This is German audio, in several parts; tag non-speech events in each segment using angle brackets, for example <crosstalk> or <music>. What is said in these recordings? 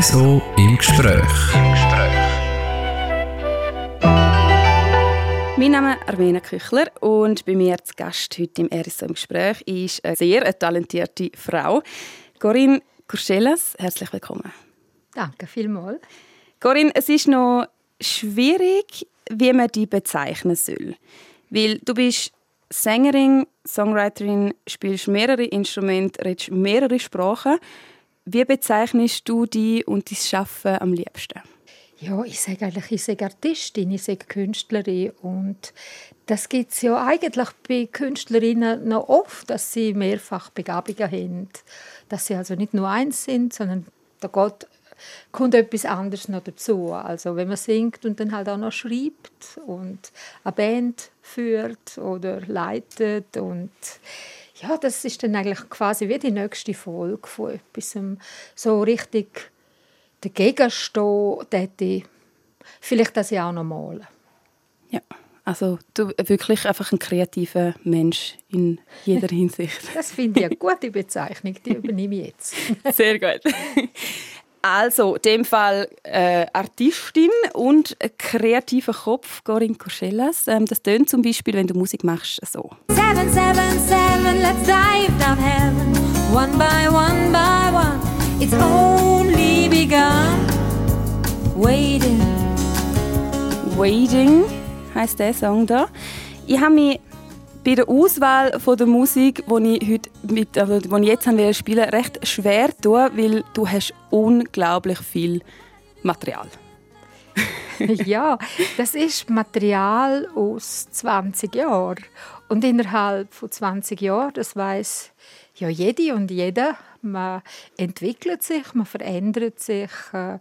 RSO im Gespräch. Im Gespräch. Mein Name ist Armena Küchler und bei mir zu Gast heute im RSO im Gespräch ist eine sehr talentierte Frau, Corinne Kurschelas. Herzlich willkommen. Danke vielmals. Corinne, es ist noch schwierig, wie man die bezeichnen soll. Weil du bist Sängerin, Songwriterin, spielst mehrere Instrumente, redest mehrere Sprachen. Wie bezeichnest du die und dein Schaffen am liebsten? Ja, ich sage eigentlich, ich sage Artistin, ich sage Künstlerin und das gibt es ja eigentlich bei Künstlerinnen noch oft, dass sie mehrfach Begabungen haben, dass sie also nicht nur eins sind, sondern da geht kommt etwas anderes noch dazu. Also wenn man singt und dann halt auch noch schreibt und eine Band führt oder leitet und ja, das ist dann eigentlich quasi wie die nächste Folge von etwas, so richtig dagegen stehen, ich vielleicht das ja auch noch malen. Ja, also du wirklich einfach ein kreativer Mensch in jeder <laughs> Hinsicht. das finde ich eine gute Bezeichnung, die übernehme ich jetzt. Sehr gut. <laughs> Also, in dem Fall äh, Artistin und kreativer Kopf, Corinne Courcellas. Ähm, das tönt zum Beispiel, wenn du Musik machst, so. Seven, seven, seven, let's dive down heaven. One by one by one, it's only begun. Waiting. Waiting heißt der Song da. Ich habe mich bei der Auswahl von der Musik, die ich, heute mit, also, die ich jetzt spielen recht schwer tun, weil du hast unglaublich viel Material. <laughs> ja, das ist Material aus 20 Jahren. Und innerhalb von 20 Jahren, das weiß ja jede und jeder, man entwickelt sich, man verändert sich, äh,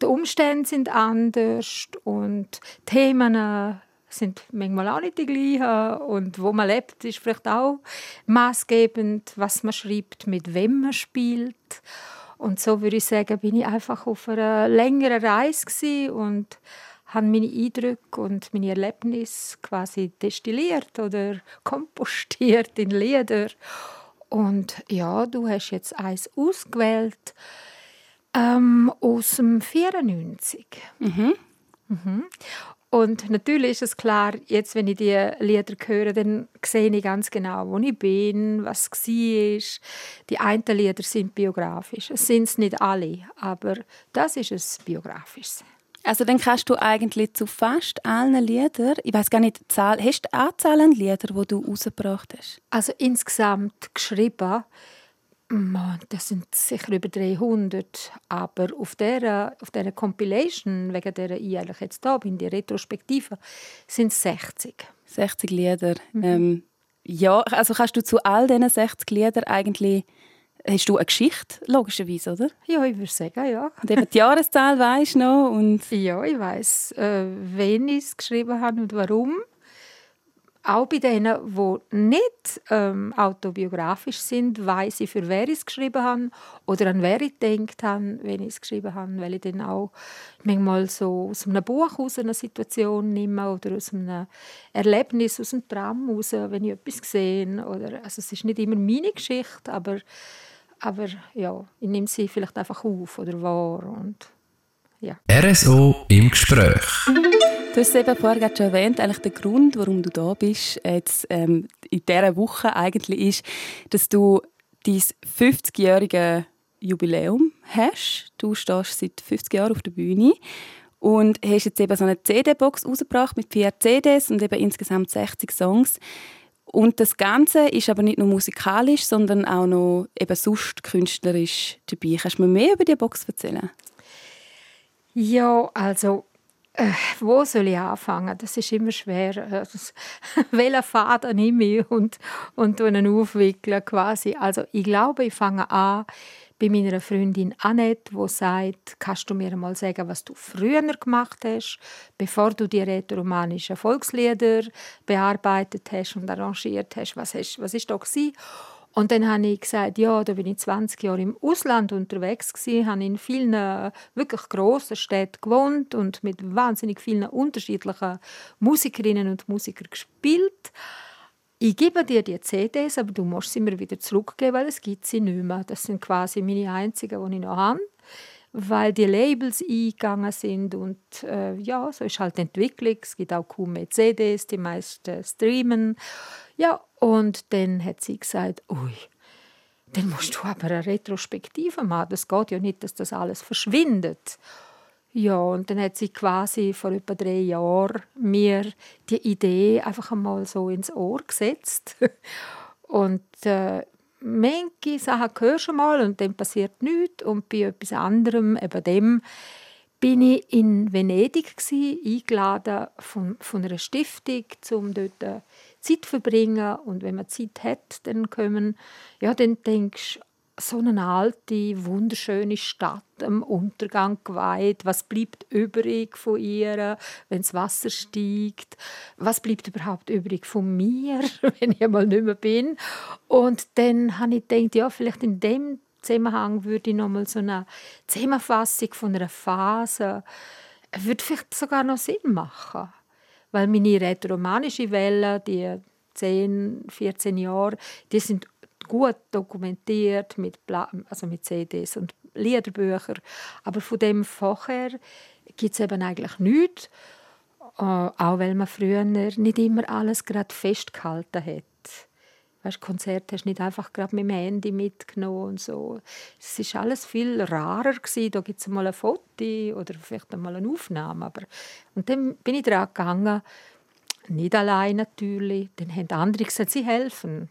die Umstände sind anders und Themen sind manchmal auch nicht die gleichen. Und wo man lebt, ist vielleicht auch maßgebend, was man schreibt, mit wem man spielt. Und so würde ich sagen, bin ich einfach auf einer längeren Reise und habe meine Eindrücke und meine Erlebnisse quasi destilliert oder <laughs> kompostiert in Lieder. Und ja, du hast jetzt eins ausgewählt ähm, aus dem 94. Mhm. Mhm. Und natürlich ist es klar, jetzt, wenn ich die Lieder höre, dann sehe ich ganz genau, wo ich bin, was war. Die einen Lieder sind biografisch. Es sind es nicht alle, aber das ist es biografisches. Also dann kannst du eigentlich zu fast allen Liedern, ich weiß gar nicht, Zahl, hast du Anzahl an Liedern, die du rausgebracht hast? Also insgesamt geschrieben das sind sicher über 300, aber auf dieser, auf dieser Compilation, wegen der ich eigentlich jetzt da bin, die Retrospektive, sind es 60. 60 Lieder. Mhm. Ähm, ja, also kannst du zu all diesen 60 Liedern eigentlich Hast du eine Geschichte, logischerweise, oder? Ja, ich würde sagen, ja. Und eben die Jahreszahl weisst du noch? Und ja, ich weiß, äh, wen ich es geschrieben habe und warum auch bei denen, die nicht ähm, autobiografisch sind, weiß ich, für wer ich es geschrieben habe oder an wer ich gedacht habe, wenn ich es geschrieben habe, weil ich dann auch manchmal so aus einem Buch aus einer Situation nehme oder aus einem Erlebnis, aus einem Traum raus, wenn ich etwas sehe. Oder, also es ist nicht immer meine Geschichte, aber, aber ja, ich nehme sie vielleicht einfach auf oder wahr und ja. RSO im Gespräch. Du hast es eben vorher schon erwähnt, eigentlich der Grund, warum du da bist, jetzt, ähm, in dieser Woche eigentlich ist, dass du dein 50-jährige Jubiläum hast. Du stehst seit 50 Jahren auf der Bühne und hast jetzt eben so eine CD-Box rausgebracht mit vier CDs und eben insgesamt 60 Songs. Und das Ganze ist aber nicht nur musikalisch, sondern auch noch eben sonst künstlerisch dabei. Kannst du mir mehr über die Box erzählen? Ja, also äh, wo soll ich anfangen? Das ist immer schwer. Äh, <laughs> welchen Faden nehme ich und, und einen aufwickeln quasi. Also ich glaube, ich fange an bei meiner Freundin Annette, die sagt, kannst du mir mal sagen, was du früher gemacht hast, bevor du die rätoromanischen Volkslieder bearbeitet hast und arrangiert hast. Was, hast, was ist da gewesen? Und dann habe ich gesagt, ja, da bin ich 20 Jahre im Ausland unterwegs gewesen, habe in vielen äh, wirklich grossen Städten gewohnt und mit wahnsinnig vielen unterschiedlichen Musikerinnen und Musikern gespielt. Ich gebe dir die CDs, aber du musst sie mir wieder zurückgeben, weil es gibt sie nicht mehr. Das sind quasi meine einzigen, die ich noch habe. weil die Labels eingegangen sind und äh, ja, so ist halt die Entwicklung. Es gibt auch kaum mehr CDs, die meisten streamen. Ja, und dann hat sie gesagt, ui, dann musst du aber eine Retrospektive machen. Das geht ja nicht, dass das alles verschwindet. Ja, und dann hat sie quasi vor etwa drei Jahren mir die Idee einfach einmal so ins Ohr gesetzt. <laughs> Und äh, manche Sachen hörst du mal und dann passiert nichts. Und bei etwas anderem, eben dem, bin ich in Venedig gewesen, eingeladen von, von einer Stiftung, um dort äh, Zeit verbringen. Und wenn man Zeit hat, dann kommen, ja, dann denkst du, so eine alte, wunderschöne Stadt am Untergang geweiht. Was bleibt übrig von ihr, wenn das Wasser steigt? Was bleibt überhaupt übrig von mir, <laughs> wenn ich einmal nicht mehr bin? Und dann habe ich gedacht, ja, vielleicht in dem Zusammenhang würde ich noch mal so eine Zusammenfassung von einer Phase würde vielleicht sogar noch Sinn machen. Weil meine rätoromanische Welle, die 10, 14 Jahre, die sind gut dokumentiert mit, also mit CDs und Liederbüchern. Aber von dem vorher gibt es eben eigentlich nichts. Äh, auch weil man früher nicht immer alles gerade festgehalten hat. Weißt, Konzert hast du nicht einfach gerade mit dem Handy mitgenommen und so. Es ist alles viel rarer gewesen. Da gibt es mal ein Foto oder vielleicht mal eine Aufnahme. Aber und dann bin ich daran gegangen, nicht allein natürlich. Dann haben andere gesagt, sie helfen.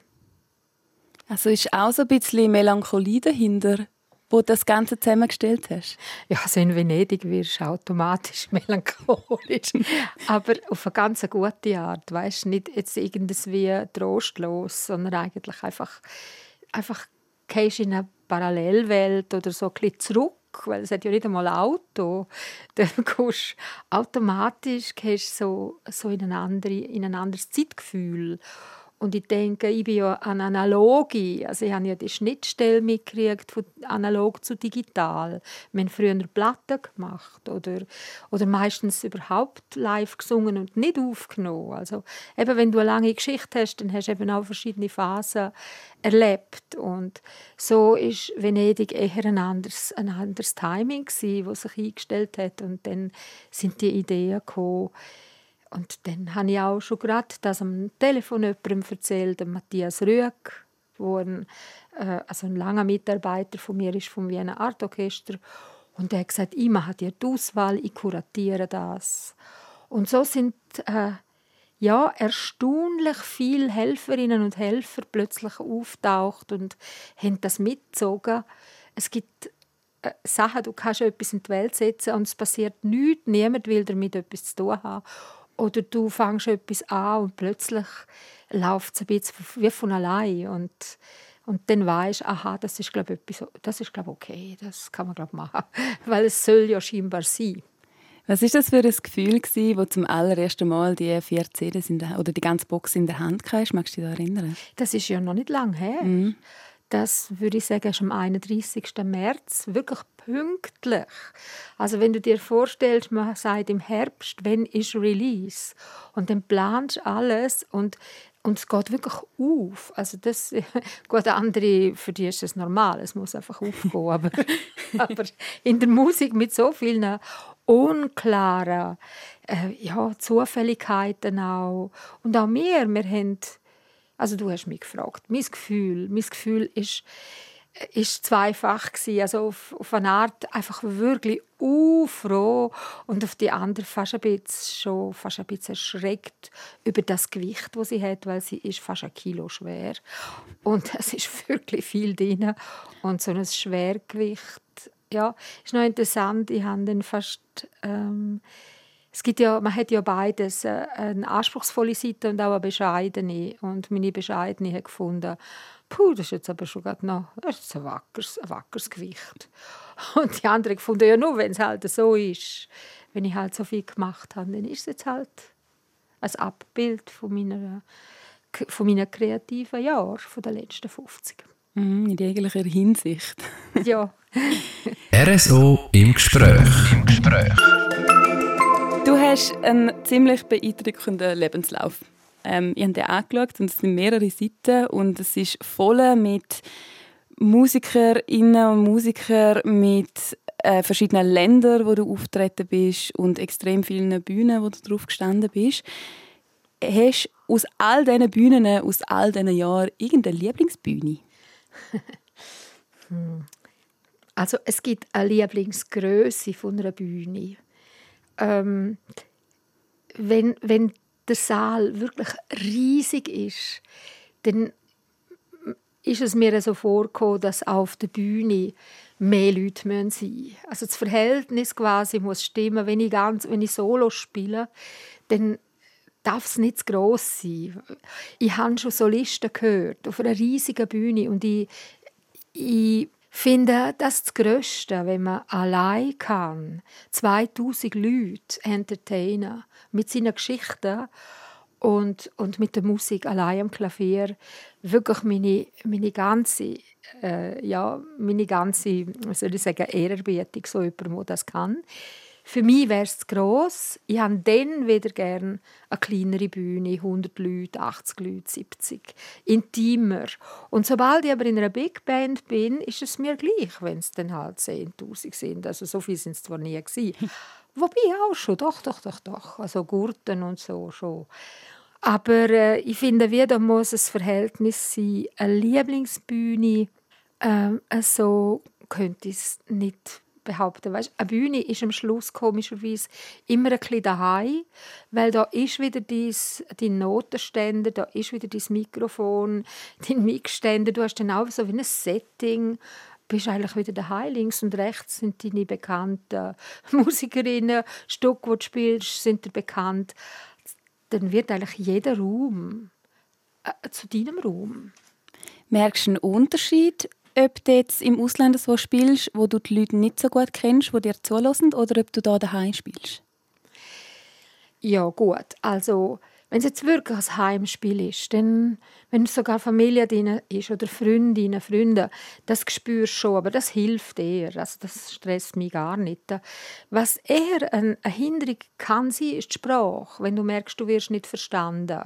Also ist auch so ein bisschen Melancholie dahinter, wo du das Ganze zusammengestellt hast? Ja, also in Venedig wirst du automatisch <laughs> melancholisch. Aber auf eine ganz gute Art. Weißt nicht jetzt irgendwie trostlos, sondern eigentlich einfach, einfach gehst in eine Parallelwelt oder so ein bisschen zurück weil es hat ja nicht einmal ein Auto. <laughs> Dann gehst automatisch gehst so, so in, ein andere, in ein anderes Zeitgefühl. Und ich denke, ich bin ja an Analogie. Also ich habe ja die Schnittstelle mitgekriegt von analog zu digital. Wir haben früher Platten gemacht oder, oder meistens überhaupt live gesungen und nicht aufgenommen. Also eben, wenn du eine lange Geschichte hast, dann hast du eben auch verschiedene Phasen erlebt. Und so ist Venedig eher ein anderes, ein anderes Timing das sich eingestellt hat. Und dann sind die Ideen gekommen, und dann habe ich auch schon gerade das am Telefon jemandem erzählt, Matthias Rüegg, wo ein, äh, also ein langer Mitarbeiter von mir ist vom Wiener Art Orchester. Und er hat gesagt, ich mache dir die Auswahl, ich kuratiere das. Und so sind äh, ja, erstaunlich viele Helferinnen und Helfer plötzlich auftaucht und haben das mitgezogen. Es gibt äh, Sachen, du kannst etwas in die Welt setzen und es passiert nichts, niemand will damit etwas zu tun haben. Oder du fängst etwas an und plötzlich läuft es ein bisschen wie von allein. Und, und dann weißt du, aha, das ist, glaube ich, das ist, glaube okay, das kann man, glaube machen. <laughs> Weil es soll ja scheinbar sein. Was ist das für ein Gefühl, gewesen, wo zum allerersten Mal die vier CDs in der, oder die ganze Box in der Hand hast? Magst du dich daran erinnern? Das ist ja noch nicht lange her. Mhm. Das würde ich sagen, ist am 31. März wirklich pünktlich. Also wenn du dir vorstellst, man sagt im Herbst, wenn ist Release und dann planst du alles und und es geht wirklich auf. Also das, <laughs> gut, andere, für die ist es normal, es muss einfach aufgehen. Aber, <laughs> aber in der Musik mit so vielen unklaren äh, ja, Zufälligkeiten auch. Und auch wir, wir haben, also du hast mich gefragt, mein Gefühl, mein Gefühl ist, ist zweifach gewesen. also auf, auf eine Art einfach wirklich froh und auf die andere fast ein bisschen schon fast ein bisschen erschreckt über das Gewicht, das sie hat, weil sie ist fast ein Kilo schwer und <laughs> es ist wirklich viel drin und so ein Schwergewicht, ja, ist noch interessant. Ich habe dann fast ähm, es gibt ja, man hat ja beides, äh, eine anspruchsvolle Seite und auch eine bescheidene. Und meine bescheidene hat gefunden, puh, das ist jetzt aber schon noch, das ist ein wackeres, ein wackeres Gewicht. Und die anderen gefunden, ja nur, wenn es halt so ist, wenn ich halt so viel gemacht habe, dann ist es jetzt halt ein Abbild von meiner, von meinen kreativen Jahren, von den letzten 50. Mm, in jeglicher Hinsicht. ja. <laughs> RSO im Gespräch. Im Gespräch. Du hast einen ziemlich beeindruckenden Lebenslauf. Ähm, ich habe den angeschaut und es sind mehrere Seiten und es ist voll mit Musikerinnen und Musikern mit äh, verschiedenen Ländern, wo du auftreten bist und extrem vielen Bühnen, wo du drauf gestanden bist. Hast du aus all diesen Bühnen, aus all diesen Jahren irgendeine Lieblingsbühne? <laughs> hm. Also es gibt eine Lieblingsgröße von einer Bühne. Ähm, wenn, wenn der Saal wirklich riesig ist, dann ist es mir so vorgekommen, dass auf der Bühne mehr Leute sein müssen. Also das Verhältnis quasi muss stimmen. Wenn ich, ganz, wenn ich Solo spiele, dann darf es nicht zu gross sein. Ich habe schon Solisten gehört auf einer riesigen Bühne und ich, ich finde das das Größte, wenn man allein kann, 2000 Leute entertainen mit seinen Geschichten und, und mit der Musik allein am Klavier wirklich meine, meine ganze äh, ja, meine ganze soll ich sagen, Ehrerbietung so jemandem, der das kann. Für mich wäre es gross. Ich habe dann wieder gerne eine kleinere Bühne, 100 Leute, 80 Leute, 70. Intimer. Und sobald ich aber in einer Big Band bin, ist es mir gleich, wenn es dann halt 10'000 sind. Also so viel sind es zwar nie gewesen. <laughs> Wobei auch schon, doch, doch, doch, doch. Also Gurten und so schon. Aber äh, ich finde, wie da muss ein Verhältnis sein. Eine Lieblingsbühne, äh, so könnte ich es nicht behaupten. Weißt, eine Bühne ist am Schluss komischerweise immer ein bisschen daheim, weil da ist wieder dies, dein Notenständer, da ist wieder dein Mikrofon, <laughs> dein Mixständer. Du hast dann auch so wie ein Setting bist eigentlich wieder daheim. Links und rechts sind deine bekannten <laughs> Musikerinnen, Stücke, die du spielst, sind dir bekannt. Dann wird eigentlich jeder Raum äh, zu deinem Raum. Merkst du einen Unterschied ob du jetzt im Ausland so spielst, wo du die Leute nicht so gut kennst, die dir zulassen, oder ob du da daheim spielst? Ja, gut. Also, wenn es jetzt wirklich ein Heimspiel ist, dann, wenn sogar Familie drin ist oder Freundinnen, Freunde, das spürst du schon, aber das hilft eher. Also das stresst mich gar nicht. Was eher eine Hinderung kann sein, ist die Sprache, wenn du merkst, du wirst nicht verstanden.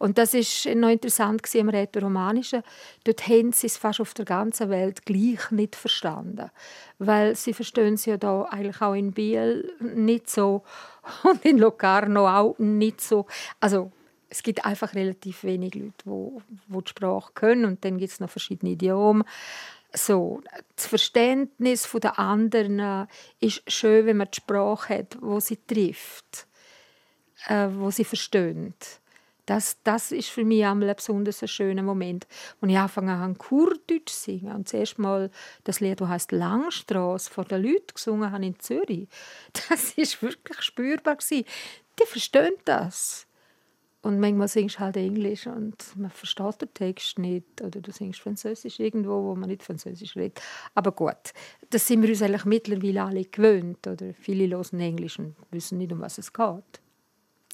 Und das ist noch interessant im Rätoromanischen. Dort haben sie es fast auf der ganzen Welt gleich nicht verstanden. Weil sie verstehen es ja da eigentlich auch in Biel nicht so <laughs> und in Locarno auch nicht so. Also es gibt einfach relativ wenig Leute, die, die die Sprache können und dann gibt es noch verschiedene Idiomen. So, das Verständnis der anderen ist schön, wenn man die Sprache hat, wo sie trifft, äh, wo sie versteht. Das, das ist für mich ein besonders schöner Moment, als ich angefangen habe, Kurdeutsch zu singen. Und zuerst mal das Lied, das heißt Langstrasse, vor den Leuten gesungen habe in Zürich. <laughs> Das ist wirklich spürbar. Die verstehen das. Und manchmal singst du halt Englisch und man versteht den Text nicht. Oder du singst Französisch irgendwo, wo man nicht Französisch redet. Aber gut, das sind wir uns eigentlich mittlerweile alle gewöhnt. Oder viele hören Englisch und wissen nicht, um was es geht.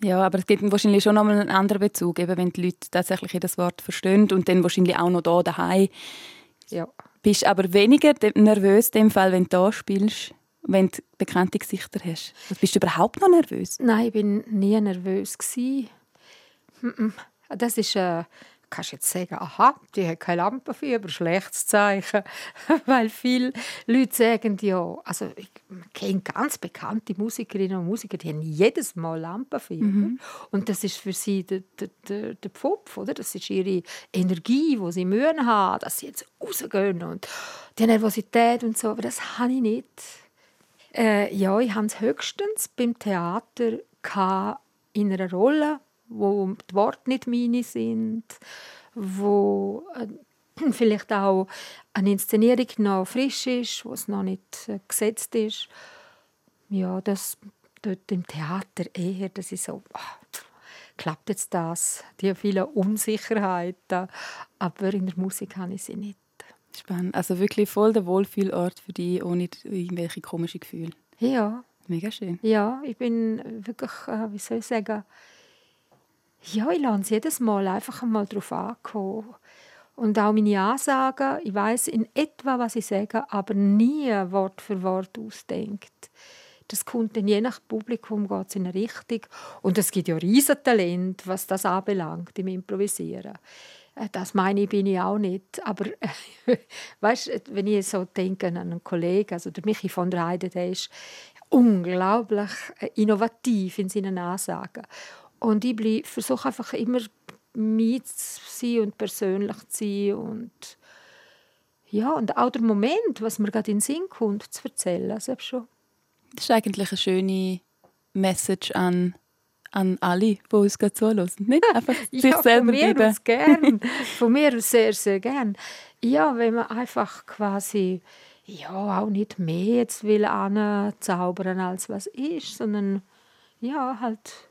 Ja, aber es gibt wahrscheinlich schon nochmal einen anderen Bezug, eben wenn die Leute tatsächlich jedes Wort verstehen und dann wahrscheinlich auch noch da daheim. Ja. Bist aber weniger nervös in dem Fall, wenn du da spielst, wenn du bekannte Gesichter hast. Bist du überhaupt noch nervös? Nein, ich bin nie nervös Das ist äh, kannst jetzt sagen, aha, die hat keine Lampenfieber, schlechtes Zeichen. <laughs> Weil viele Leute sagen ja, also ich kenne ganz bekannte Musikerinnen und Musiker, die haben jedes Mal Lampenfieber. Mhm. Und das ist für sie der, der, der, der Pfupf, oder? Das ist ihre Energie, die sie Mühen haben, dass sie jetzt rausgehen und die Nervosität und so. Aber das habe ich nicht. Äh, ja, ich habe es höchstens beim Theater in einer Rolle wo die Worte nicht meine sind, wo äh, <clears throat> vielleicht auch eine Inszenierung noch frisch ist, wo es noch nicht äh, gesetzt ist. Ja, das dort im Theater eher, das ist so, oh, klappt jetzt das? Die vielen Unsicherheiten, aber in der Musik habe ich sie nicht. Spannend. Also wirklich voll der Wohlfühlort für dich, ohne irgendwelche komischen Gefühle. Ja. Mega schön. Ja, ich bin wirklich, äh, wie soll ich sagen, ja, ich lasse jedes Mal einfach einmal darauf ankommen. Und auch meine Ansagen, ich weiß in etwa, was ich sage, aber nie Wort für Wort ausdenkt. Das kommt dann je nach Publikum geht in eine Richtung. Und es gibt ja riesen Talent, was das anbelangt, im Improvisieren. Äh, das meine ich, bin ich auch nicht. Aber <laughs> weißt, wenn ich so denke an einen Kollegen, also der Michi von der Heide, der ist unglaublich äh, innovativ in seinen Ansagen. Und ich versuche einfach immer mit zu sein und persönlich zu sein und ja, und auch der Moment, was mir gerade in den Sinn kommt, zu erzählen. Also schon. Das ist eigentlich eine schöne Message an, an alle, die uns gerade zuhören. Nicht <laughs> einfach sich ja, selber von mir bleiben. gern. Von mir sehr, sehr gern. Ja, wenn man einfach quasi ja, auch nicht mehr jetzt will anzaubern, als was ist, sondern ja, halt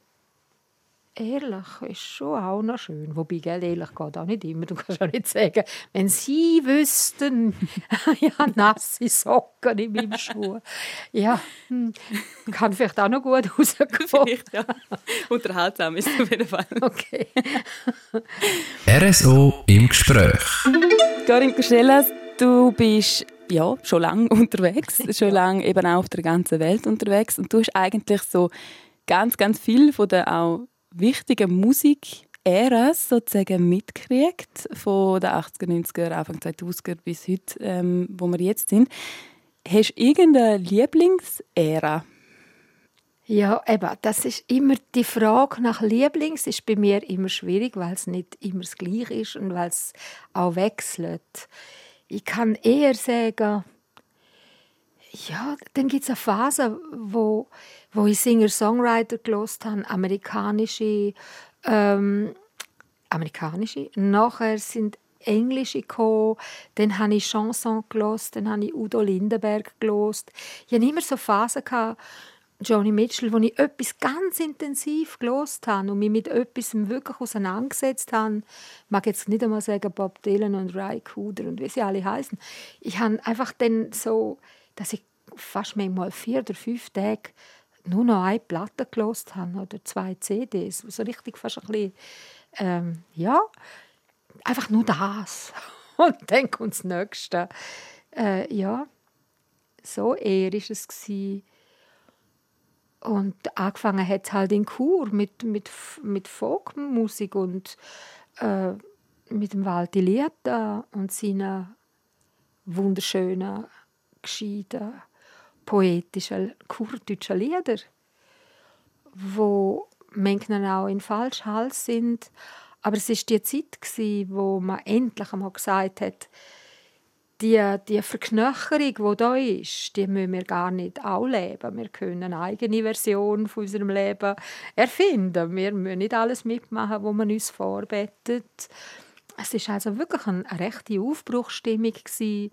ehrlich ist schon auch noch schön. Wobei, gell, ehrlich geht auch nicht immer. Du kannst auch nicht sagen, wenn sie wüssten, <laughs> ja, nasse Socken in meinem Schuh. Ja, hm, kann vielleicht auch noch gut rauskommen. ja. Unterhaltsam ist es auf jeden Fall. Okay. RSO im Gespräch. Karin Kuschelas, du bist ja, schon lange unterwegs, <laughs> schon lange eben auch auf der ganzen Welt unterwegs und du hast eigentlich so ganz, ganz viel von der auch wichtigen Musik-Äras sozusagen mitgekriegt, von den 80er, 90er, Anfang 2000er bis heute, ähm, wo wir jetzt sind. Hast du irgendeine Lieblingsära? Ja, eben, das ist immer die Frage nach Lieblings ist bei mir immer schwierig, weil es nicht immer das Gleiche ist und weil es auch wechselt. Ich kann eher sagen, ja, dann gibt es eine Phase, wo, wo ich Singer-Songwriter gelost habe, amerikanische, ähm, amerikanische. Nachher sind englische gekommen, dann habe ich Chanson gelost, dann habe ich Udo Lindenberg gelost. Ich hatte immer so Phasen gehabt, Johnny Mitchell, wo ich etwas ganz intensiv gelost habe und mich mit etwas wirklich auseinandergesetzt habe. Ich mag jetzt nicht einmal sagen Bob Dylan und Ray Cooder und wie sie alle heißen. Ich habe einfach dann so dass ich fast manchmal vier oder fünf Tage nur noch eine Platte gelost habe oder zwei CDs. So richtig fast ein bisschen, ähm, ja, einfach nur das. <laughs> Und dann kommt das Nächste. Äh, ja, so eher war es. Gewesen. Und angefangen hat es halt in Chur mit, mit, mit Folkmusik und äh, mit dem Walti Lieta und seinen wunderschönen gescheiten, poetischen, kurdeutschen Lieder, wo manchmal auch in falsch Hals sind. Aber es ist die Zeit, wo man endlich einmal gesagt hat, die, die Verknöcherung, die da ist, die müssen wir gar nicht auch leben. Wir können eine eigene Version von unserem Leben erfinden. Wir müssen nicht alles mitmachen, was man uns vorbettet. Es ist also wirklich eine rechte Aufbruchsstimmung gewesen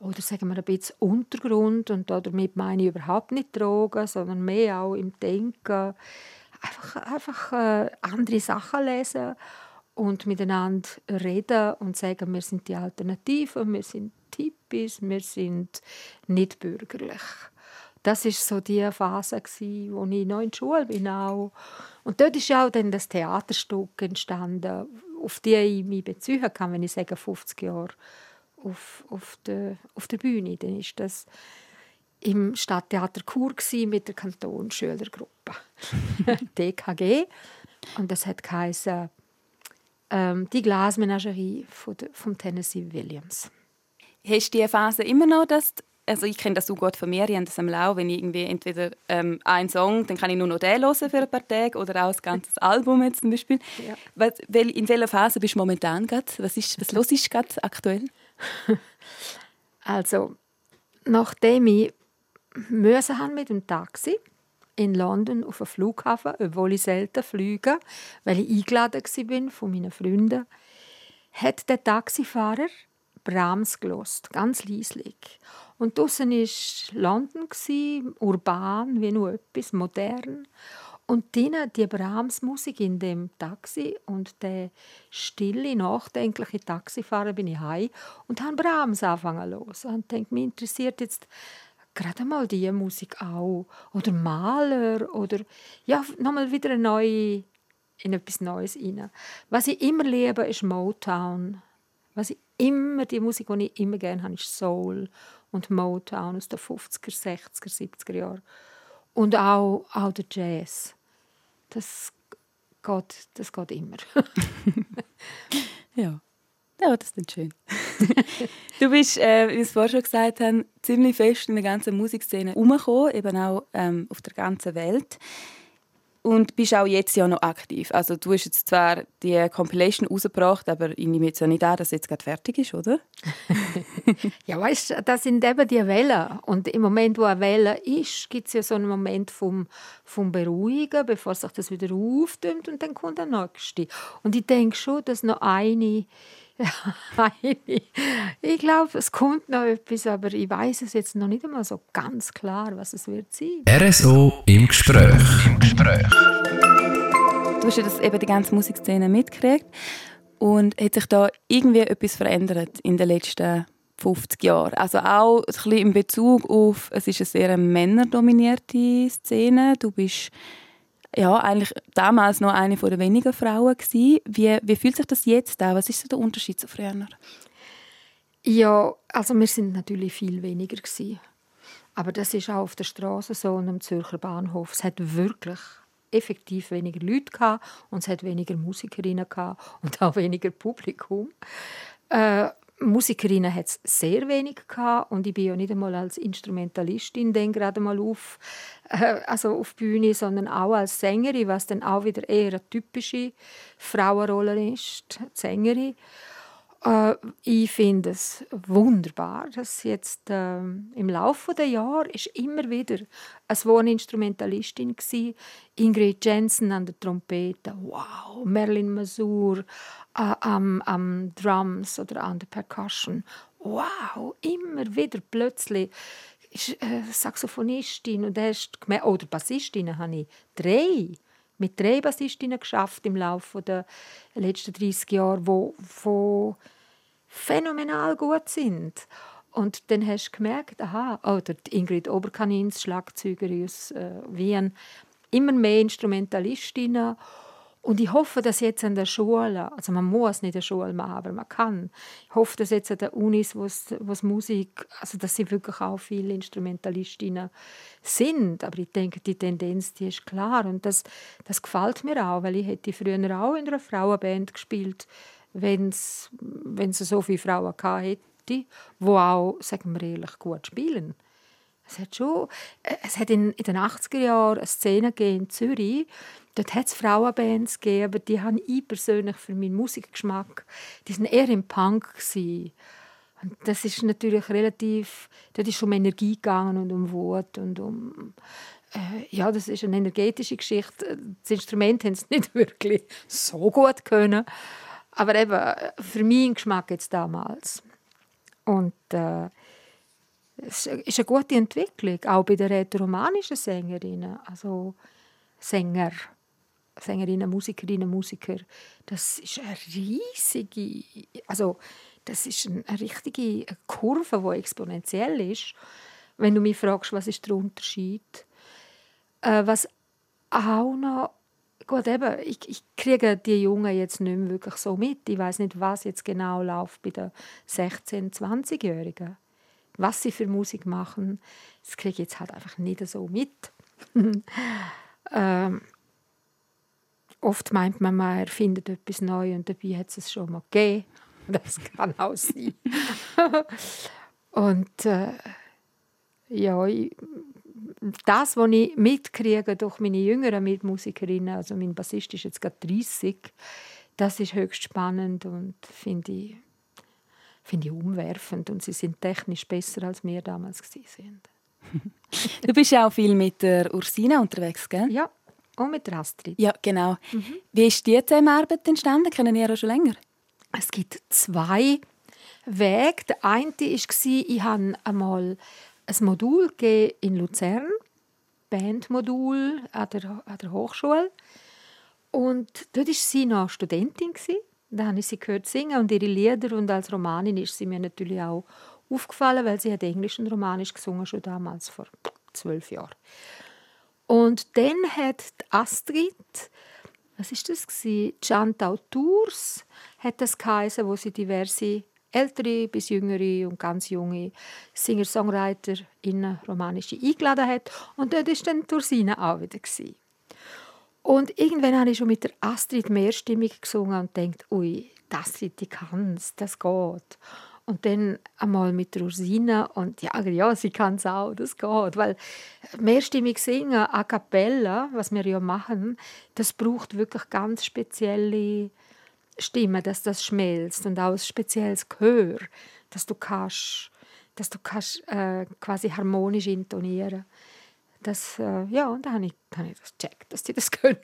oder sagen wir ein bisschen Untergrund und damit meine ich überhaupt nicht Drogen, sondern mehr auch im Denken. Einfach, einfach äh, andere Sachen lesen und miteinander reden und sagen, wir sind die Alternativen, wir sind Hippies, wir sind nicht bürgerlich. Das ist so die Phase, wo ich noch in der Schule bin. Und dort ist auch dann das Theaterstück entstanden, auf die ich mich beziehen kann, wenn ich sage 50 Jahre auf, auf, der, auf der Bühne. Dann war das im Stadttheater Chur mit der Kantonsschülergruppe <laughs> DKG und das hat geheißen, ähm, die Glasmenagerie von, vom Tennessee Williams. Hast du diese Phase immer noch, dass also ich kenne das so gut von mir, ich habe das am Lau, wenn ich irgendwie entweder ähm, einen Song, dann kann ich nur noch den hören für ein paar Tage oder auch das ganze <laughs> Album jetzt zum Beispiel. Ja. Was, in welcher Phase bist du momentan gerade? Was, ist, was los ist gerade aktuell? <laughs> also, nachdem ich müssen haben mit dem Taxi in London auf den Flughafen, obwohl ich selten fliege, weil ich eingeladen war von meinen Freunden, hat der Taxifahrer Brahms gelost, ganz leislich. Und draußen war London, urban, wie nur etwas, modern. Und dann die Brahms-Musik in dem Taxi und der stille, nachdenkliche Taxifahrer bin ich heim und habe Brahms anfangen los. Und denke, mich interessiert jetzt gerade mal die Musik auch. Oder Maler oder ja, nochmal wieder eine neue, in etwas Neues rein. Was ich immer liebe, ist Motown. Was ich immer, die Musik, die ich immer gerne habe, ist Soul und Motown aus den 50er, 60er, 70er Jahren. Und auch, auch der Jazz das geht, das geht immer. <laughs> ja. Ja, das ist schön. <laughs> du bist, äh, wie wir es vorher schon gesagt haben, ziemlich fest in der ganzen Musikszene herumgekommen, eben auch ähm, auf der ganzen Welt. Und bist auch jetzt ja noch aktiv. Also du hast jetzt zwar die Compilation rausgebracht, aber ich nehme jetzt ja nicht an, dass jetzt gerade fertig ist, oder? <laughs> ja, weißt du, das sind eben die Wellen. Und im Moment, wo eine Welle ist, gibt es ja so einen Moment vom, vom Beruhigen, bevor sich das wieder aufdümmt und dann kommt der nächste. Und ich denke schon, dass noch eine <laughs> ich glaube, es kommt noch etwas, aber ich weiß es jetzt noch nicht einmal so ganz klar, was es wird sein. RSO im Gespräch. Im Gespräch. Du hast ja das eben die ganze Musikszene mitgekriegt und hat sich da irgendwie etwas verändert in den letzten 50 Jahren? Also auch ein bisschen in Bezug auf, es ist eine sehr männerdominierte Szene. Du bist ja, eigentlich damals noch eine der wenigen Frauen gewesen. Wie, wie fühlt sich das jetzt an? Was ist so der Unterschied zu früher? Ja, also wir sind natürlich viel weniger gewesen. Aber das ist auch auf der Straße so und am Zürcher Bahnhof. Es hat wirklich effektiv weniger Leute gehabt und es hat weniger Musikerinnen gehabt und auch weniger Publikum. Äh, Musikerinnen hat es sehr wenig gehabt und ich bin ja nicht einmal als Instrumentalistin dann gerade mal auf, äh, also auf Bühne, sondern auch als Sängerin, was dann auch wieder eher eine typische Frauenrolle ist, Sängerin. Äh, ich finde es wunderbar, dass jetzt äh, im Laufe der Jahre ist immer wieder eine Wohninstrumentalistin war. Ingrid Jensen an der Trompete, wow, Merlin Masur äh, am, am Drums oder an der Percussion, wow, immer wieder plötzlich ist äh, Saxophonistin und erst oder Bassistin habe ich drei mit drei Bassistinnen geschafft im Laufe der letzten 30 Jahre, wo, wo phänomenal gut sind. Und dann hast du gemerkt, aha, oder Ingrid Oberkanins, Schlagzeugerin aus äh, Wien, immer mehr Instrumentalistinnen. Und ich hoffe, dass jetzt an der Schule, also man muss nicht eine Schule machen, aber man kann. Ich hoffe, dass jetzt an der Unis, wo es Musik, also dass sie wirklich auch viele Instrumentalistinnen sind. Aber ich denke, die Tendenz, die ist klar. Und das, das gefällt mir auch, weil ich hätte früher auch in einer Frauenband gespielt wenn es so viele Frauen hätte, die auch, sagen wir ehrlich, gut spielen. Es hat schon, äh, es hat in, in den 80er Jahren eine Szene in Zürich, dort hat es Frauenbands gegeben, aber die haben ich persönlich für meinen Musikgeschmack, die sind eher im Punk gewesen. Und das ist natürlich relativ, dort ist um Energie gegangen und um Wut und um äh, ja, das ist eine energetische Geschichte. Das Instrument haben es <laughs> nicht wirklich so gut können. Aber eben, für meinen Geschmack jetzt damals. Und äh, es ist eine gute Entwicklung, auch bei den rätoromanischen Sängerinnen, also Sänger, Sängerinnen, Musikerinnen, Musiker. Das ist eine riesige, also das ist eine richtige Kurve, die exponentiell ist. Wenn du mich fragst, was ist der Unterschied? Äh, was auch noch Gut, eben, ich, ich kriege die Jungen jetzt nicht mehr wirklich so mit. Ich weiß nicht, was jetzt genau läuft bei den 16-, 20-Jährigen. Was sie für Musik machen, das kriege ich jetzt halt einfach nicht so mit. <laughs> ähm, oft meint man, man erfindet etwas Neues und dabei hat es schon mal gegeben. <laughs> Das kann auch sein. <laughs> und äh, ja, ich, das, was ich mitkriege durch meine jüngeren Mitmusikerinnen, also mein Bassist ist jetzt gerade 30, das ist höchst spannend und finde ich, finde ich umwerfend. Und sie sind technisch besser, als wir damals waren. <laughs> du bist ja auch viel mit der Ursina unterwegs, gell? Ja, und mit der Astrid. Ja, genau. Mhm. Wie ist die Zusammenarbeit entstanden? Kennen ihr ja schon länger? Es gibt zwei Wege. Der eine war, ich habe einmal ein Modul in Luzern, Bandmodul an der, an der Hochschule. Und dort war sie noch Studentin. Da habe ich sie gehört singen und ihre Lieder. Und als Romanin ist sie mir natürlich auch aufgefallen, weil sie hat Englisch und Romanisch gesungen, schon damals, vor zwölf Jahren. Und dann hat Astrid, was ist das? Chantau Tours hat das geheißen, wo sie diverse ältere bis jüngere und ganz junge Singer-Songwriter in romanische eingeladen hat. Und dort war dann Tursina auch wieder. Gewesen. Und irgendwann habe ich schon mit der Astrid mehrstimmig gesungen und denkt, ui, das die kann's, das geht. Und dann einmal mit der Rosina und ja, ja sie kann es auch, das geht. Weil mehrstimmig singen, a cappella, was wir ja machen, das braucht wirklich ganz spezielle Stimmen, dass das schmelzt und auch ein spezielles Gehör, dass du kannst, dass du kannst, äh, quasi harmonisch intonieren das, äh, ja, und dann habe ich, habe ich das gecheckt, dass sie das <laughs> können.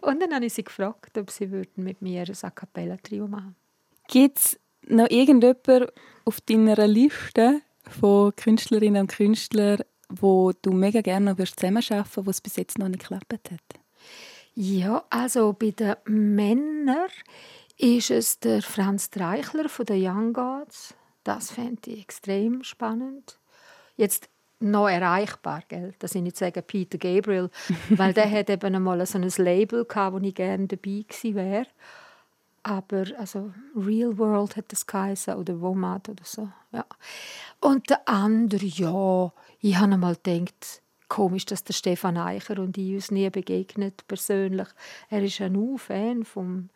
Und dann habe ich sie gefragt, ob sie würden mit mir ein A Cappella-Trio machen Gibt es noch irgendjemand auf deiner Liste von Künstlerinnen und Künstlern, wo du mega gerne noch zusammenarbeiten würdest, wo es bis jetzt noch nicht geklappt hat? Ja, also bei den Männern ist es der Franz Dreichler von den Young Gods. Das fände ich extrem spannend. Jetzt noch erreichbar, gell? dass ich nicht sage Peter Gabriel, <laughs> weil der hat eben einmal so ein Label gehabt, wo ich gerne dabei gewesen wäre. Aber also Real World hat das geheißen oder Womat oder so. Ja. Und der andere, ja, ich habe einmal gedacht, komisch, dass der Stefan Eicher und ich uns nie begegnet persönlich. Er ist ein U Fan vom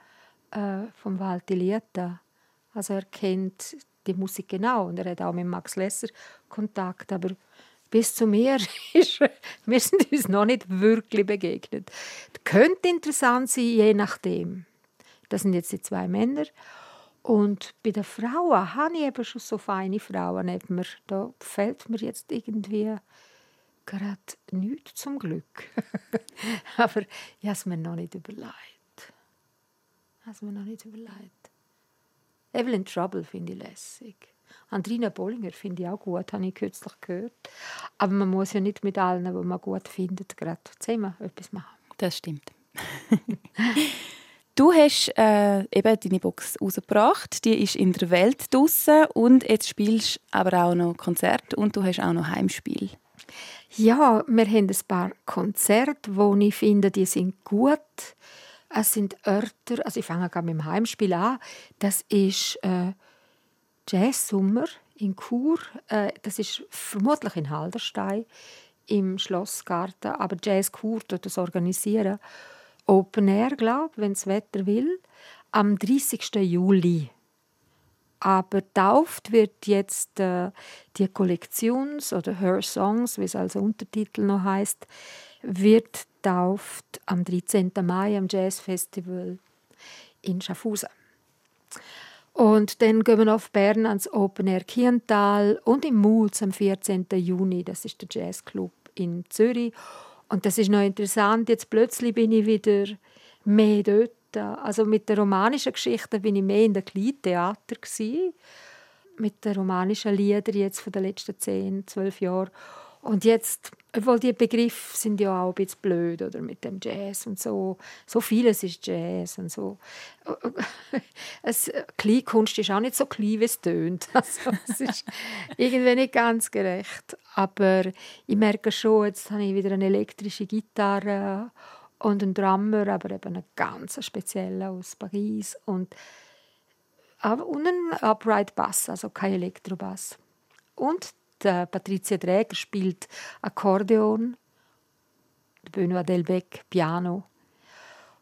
äh, vom Walti Lieta. Also er kennt die Musik genau und er hat auch mit Max Lesser Kontakt, aber bis zu mir <laughs> ist, wir sind uns noch nicht wirklich begegnet. Das könnte interessant sein, je nachdem. Das sind jetzt die zwei Männer. Und bei den Frauen habe ich eben schon so feine Frauen mir. Da fällt mir jetzt irgendwie gerade nichts zum Glück. <laughs> Aber ich habe es mir noch nicht überlegt. Ich habe es mir noch nicht überlegt. Evelyn Trouble finde ich lässig. Andrina Bollinger finde ich auch gut, habe ich kürzlich gehört. Aber man muss ja nicht mit allen, die man gut findet, gerade zusammen etwas machen. Das stimmt. Du hast äh, eben deine Box rausgebracht, die ist in der Welt draussen und jetzt spielst du aber auch noch Konzerte und du hast auch noch Heimspiel. Ja, wir haben ein paar Konzerte, wo ich finde, die sind gut. Es sind Örter, also ich fange gerade mit dem Heimspiel an. Das ist äh, Jazz-Sommer in Chur. Äh, das ist vermutlich in Halderstein im Schlossgarten, aber Jazz Chur dort das organisieren. Open Air, glaube wenn das Wetter will, am 30. Juli. Aber tauft wird jetzt äh, die Kollektions- oder Her Songs, wie es als Untertitel noch heißt, wird tauft am 13. Mai am Jazz Festival in Schaffhausen. Und dann gehen wir auf Bern ans Open Air Kiental und im Moods am 14. Juni, das ist der Jazzclub in Zürich. Und das ist noch interessant. Jetzt plötzlich bin ich wieder mehr dort. Also mit der romanischen Geschichte bin ich mehr in der Kleintheater mit den romanischen Liedern jetzt von den letzten zehn, zwölf Jahren. Und jetzt, obwohl die Begriffe sind ja auch ein bisschen blöd oder mit dem Jazz und so. So vieles ist Jazz und so. <laughs> Es, Kleinkunst ist auch nicht so klein, wie es tönt. <laughs> Also, es ist irgendwie nicht ganz gerecht. Aber ich merke schon, jetzt habe ich wieder eine elektrische Gitarre und einen Drummer, aber eben einen ganz speziellen aus Paris. Und, und einen Upright Bass, also kein Elektrobass. Und die Patricia Träger spielt Akkordeon, Benoit Delbecq Piano.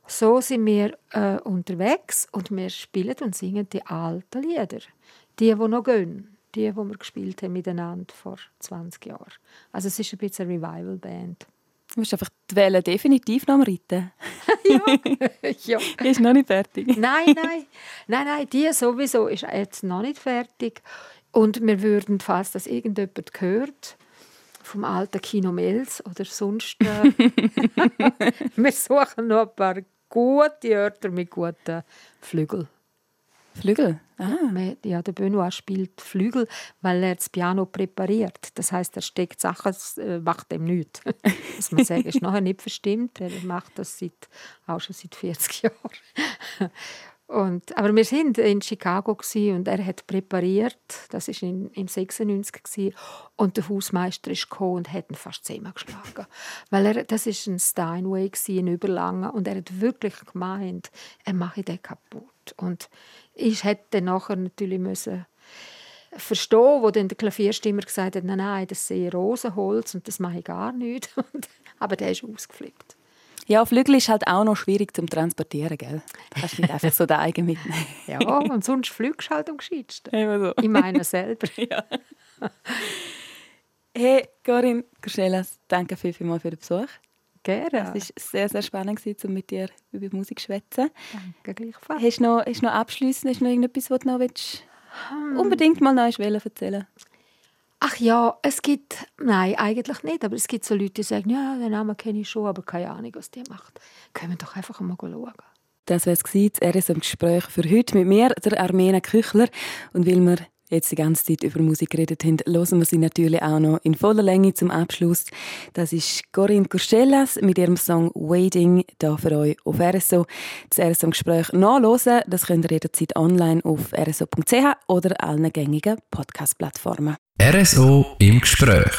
So sind wir äh, unterwegs und wir spielen und singen die alten Lieder. Die, die noch gehen die, die wir gespielt haben miteinander vor 20 Jahren. Also es ist ein bisschen eine Revival-Band. Du musst einfach die Welle definitiv noch Reiten. <laughs> ja. <laughs> ja. Ist noch nicht fertig. nein, nein. Nein, nein, die sowieso ist jetzt noch nicht fertig. Und wir würden, falls das irgendjemand gehört, vom alten Kino Mels oder sonst. Äh, <laughs> <laughs> wir suchen noch ein paar gute Örter mit guten Flügeln. Flügel? Ah. Ja, der Benoit spielt Flügel, weil er das Piano präpariert. Das heißt, er steckt Sachen, äh, macht dem nichts. <laughs> Was man sagt, ist nachher nicht verstimmt. Er macht das seit, auch schon seit 40 Jahren. Und, aber wir sind in Chicago und er hat präpariert. Das ist in, im 96 gewesen, und der Hausmeister ist und hat ihn fast zehnmal geschlagen, weil er das ist ein Steinway in Überlangen und er hat wirklich gemeint, er mache den kaputt. Und ich hätte nachher natürlich müssen verstehen, wo dann der Klavierstimmer gesagt hat, nein, nein, das sehe Rosenholz und das mache ich gar nicht. <laughs> aber der ist ausgeflippt. Ja, Flügel ist halt auch noch schwierig zum Transportieren, gell? Du kannst nicht einfach so daheim mitnehmen. <laughs> ja, und sonst fliegst du halt am gescheitsten. so. Ich meine selber. <laughs> ja. Hey, Corinne Gerschelas, danke vielmals für den Besuch. Gerne. Es war sehr, sehr spannend, um mit dir über Musik zu schwätzen. Danke, gleichfalls. Hast du noch, hast noch abschließend hast du noch irgendetwas, was du noch willst, hm. unbedingt mal noch erzählen Ach ja, es gibt, nein, eigentlich nicht, aber es gibt so Leute, die sagen, ja, den Namen kenne ich schon, aber keine Ahnung, was die macht. Können wir doch einfach mal schauen. Das war es, das RSM-Gespräch für heute mit mir, der Armena Küchler. Und weil wir jetzt die ganze Zeit über Musik geredet haben, hören wir sie natürlich auch noch in voller Länge zum Abschluss. Das ist Corinne Courcellas mit ihrem Song «Waiting» da für euch auf RSO. Das RSO-Gespräch nachhören, das könnt ihr jederzeit online auf rso.ch oder allen gängigen Podcast-Plattformen. RSO im Gespräch.